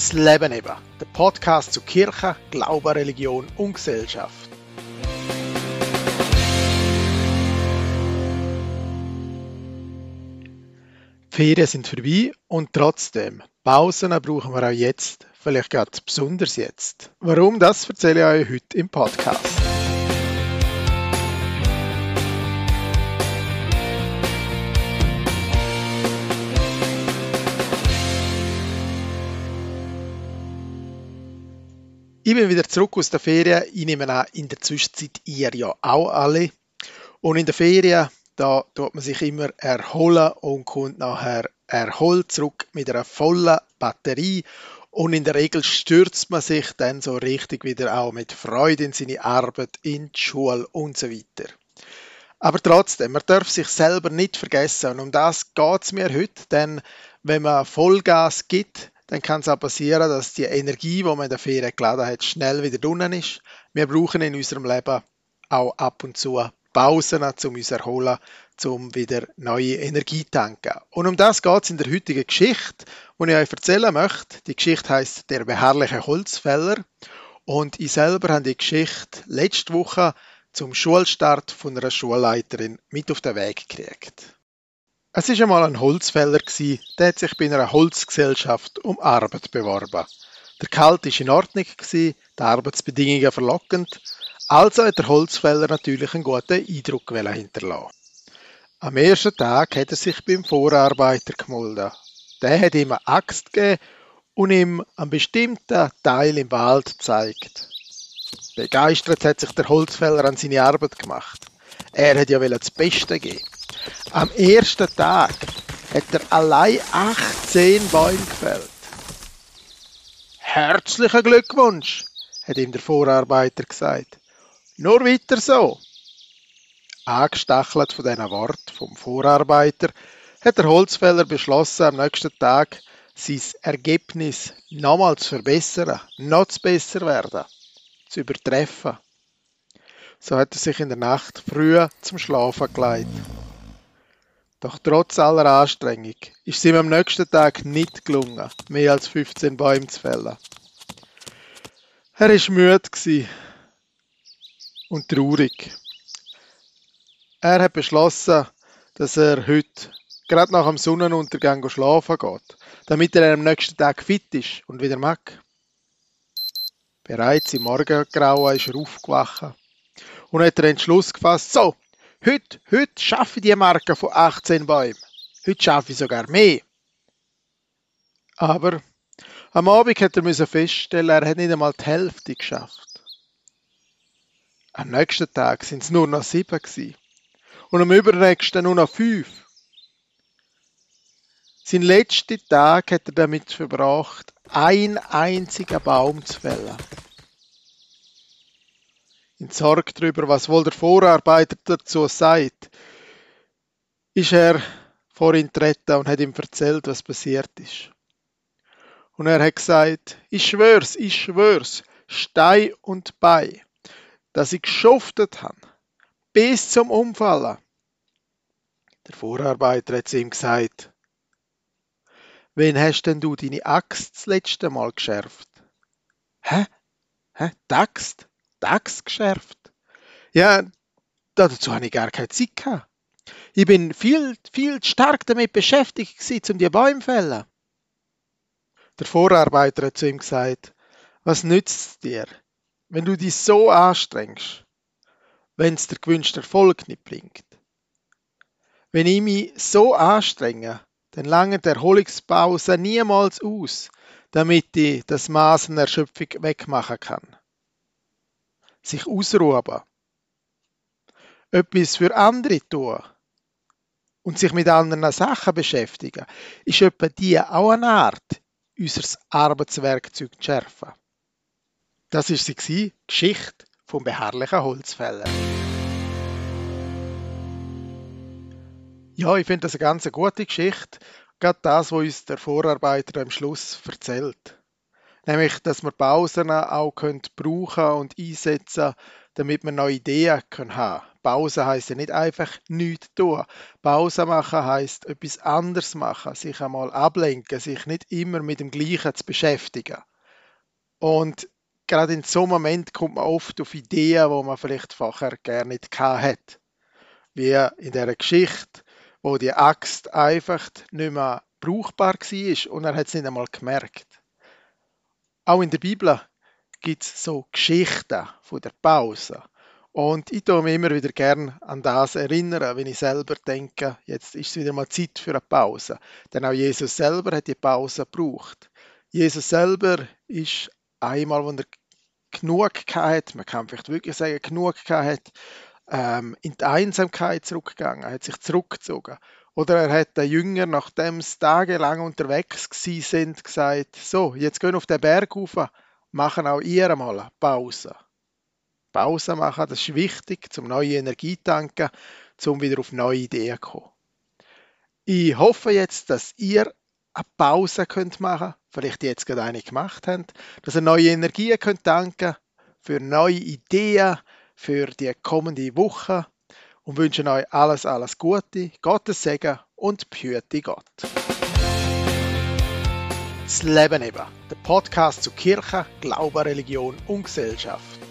Das Leben eben, der Podcast zu Kirche, Glauben, Religion und Gesellschaft. Die Ferien sind vorbei und trotzdem, Pausen brauchen wir auch jetzt, vielleicht gerade besonders jetzt. Warum, das erzähle ich euch heute im Podcast. Ich bin wieder zurück aus der Ferien. Ich nehme an, in der Zwischenzeit ihr ja auch alle. Und in der Ferien, da tut man sich immer erholen und kommt nachher erholt zurück mit einer vollen Batterie. Und in der Regel stürzt man sich dann so richtig wieder auch mit Freude in seine Arbeit, in die Schule und so weiter. Aber trotzdem, man darf sich selber nicht vergessen. Und um das geht es mir heute, denn wenn man Vollgas gibt, dann kann es auch passieren, dass die Energie, die man in der Ferien geladen hat, schnell wieder drinnen ist. Wir brauchen in unserem Leben auch ab und zu Pausen, um uns zu erholen, um wieder neue Energie zu tanken. Und um das geht es in der heutigen Geschichte, die ich euch erzählen möchte. Die Geschichte heißt Der beharrliche Holzfäller. Und ich selber habe die Geschichte letzte Woche zum Schulstart von einer Schulleiterin mit auf den Weg gekriegt. Es war einmal ein Holzfäller, der hat sich bei einer Holzgesellschaft um Arbeit beworben. Der Kalt war in Ordnung, die Arbeitsbedingungen verlockend, also hat der Holzfäller natürlich einen guten Eindruck hinterlassen. Am ersten Tag hat er sich beim Vorarbeiter gemolden. Der hat ihm eine Axt gegeben und ihm einen bestimmten Teil im Wald gezeigt. Begeistert hat sich der Holzfäller an seine Arbeit gemacht. Er hat ja das Beste geben. Am ersten Tag hat er allein 18 Bäume gefällt. Herzlichen Glückwunsch, hat ihm der Vorarbeiter gesagt. Nur weiter so. Angestachelt von diesen Worten vom Vorarbeiter hat der Holzfäller beschlossen, am nächsten Tag sein Ergebnis nochmals zu verbessern, noch zu besser werden, zu übertreffen. So hat er sich in der Nacht früh zum Schlafen gelegt. Doch trotz aller Anstrengung ist es ihm am nächsten Tag nicht gelungen, mehr als 15 Bäume zu fällen. Er war müde und traurig. Er hat beschlossen, dass er heute gerade nach dem Sonnenuntergang schlafen geht, damit er am nächsten Tag fit ist und wieder mag. Bereits im Morgengrauen ist er aufgewacht und hat den Entschluss gefasst, so, Heute, heute schaffe ich die Marke von 18 Bäumen. Heute schaffe ich sogar mehr. Aber am Abend hat er feststellen, er hat nicht einmal die Hälfte geschafft. Am nächsten Tag sind es nur noch sieben gewesen. Und am übernächsten nur noch fünf. Sein letzter Tag hat er damit verbracht, ein einziger Baum zu fällen in Sorge darüber, was wohl der Vorarbeiter dazu sagt, ist er vor ihn treten und hat ihm erzählt, was passiert ist. Und er hat gesagt, ich schwör's, ich schwör's, Stein und Bei, dass ich geschuftet habe, bis zum Umfallen. Der Vorarbeiter hat zu ihm gesagt, Wen hast denn du deine Axt das letzte Mal geschärft? Hä? Hä? Die Axt? Tags geschärft. Ja, dazu habe ich gar keine Zeit gehabt. Ich bin viel, viel stark damit beschäftigt gewesen, um die Bäume zu fällen. Der Vorarbeiter hat zu ihm gesagt, was nützt es dir, wenn du dich so anstrengst, wenn es der gewünschte Erfolg nicht bringt? Wenn ich mich so anstrenge, dann lange der Erholungspause niemals aus, damit ich das Maß an Erschöpfung wegmachen kann sich ausruhen, etwas für andere tun und sich mit anderen Sachen beschäftigen, ist etwa die auch eine Art, unser Arbeitswerkzeug zu schärfen. Das ist sie die Geschichte vom beharrlichen Holzfäller. Ja, ich finde das eine ganz gute Geschichte. Gerade das, was uns der Vorarbeiter am Schluss erzählt. Nämlich, dass wir Pausen auch können brauchen und einsetzen damit wir neue Ideen können haben. Pause heißt ja nicht einfach nichts tun. Pause machen heißt etwas anderes machen, sich einmal ablenken, sich nicht immer mit dem Gleichen zu beschäftigen. Und gerade in so einem Moment kommt man oft auf Ideen, wo man vielleicht vorher gar nicht hat. Wie in der Geschichte, wo die Axt einfach nicht mehr brauchbar war und er hat es nicht einmal gemerkt. Auch in der Bibel gibt es so Geschichten von der Pause. Und ich tue mich immer wieder gern an das erinnern, wenn ich selber denke, jetzt ist es wieder mal Zeit für eine Pause. Denn auch Jesus selber hat die Pause gebraucht. Jesus selber ist einmal, wenn er genug hatte, man kann vielleicht wirklich sagen, genug hatte, ähm, in die Einsamkeit zurückgegangen, hat sich zurückgezogen. Oder er hat den Jünger, nachdem sie tagelang unterwegs sind, gesagt, so, jetzt gehen wir auf den Berg rauf, machen auch ihr mal Pause. Pause machen, das ist wichtig, zum neue Energie tanken, um wieder auf neue Ideen zu kommen. Ich hoffe jetzt, dass ihr eine Pause könnt machen vielleicht jetzt gerade eine gemacht habt, dass ihr neue Energien könnt tanken für neue Ideen für die kommende Woche und wünsche euch alles, alles Gute, Gottes Segen und behüte Gott. Das Leben eben, der Podcast zu Kirche, Glaube, Religion und Gesellschaft.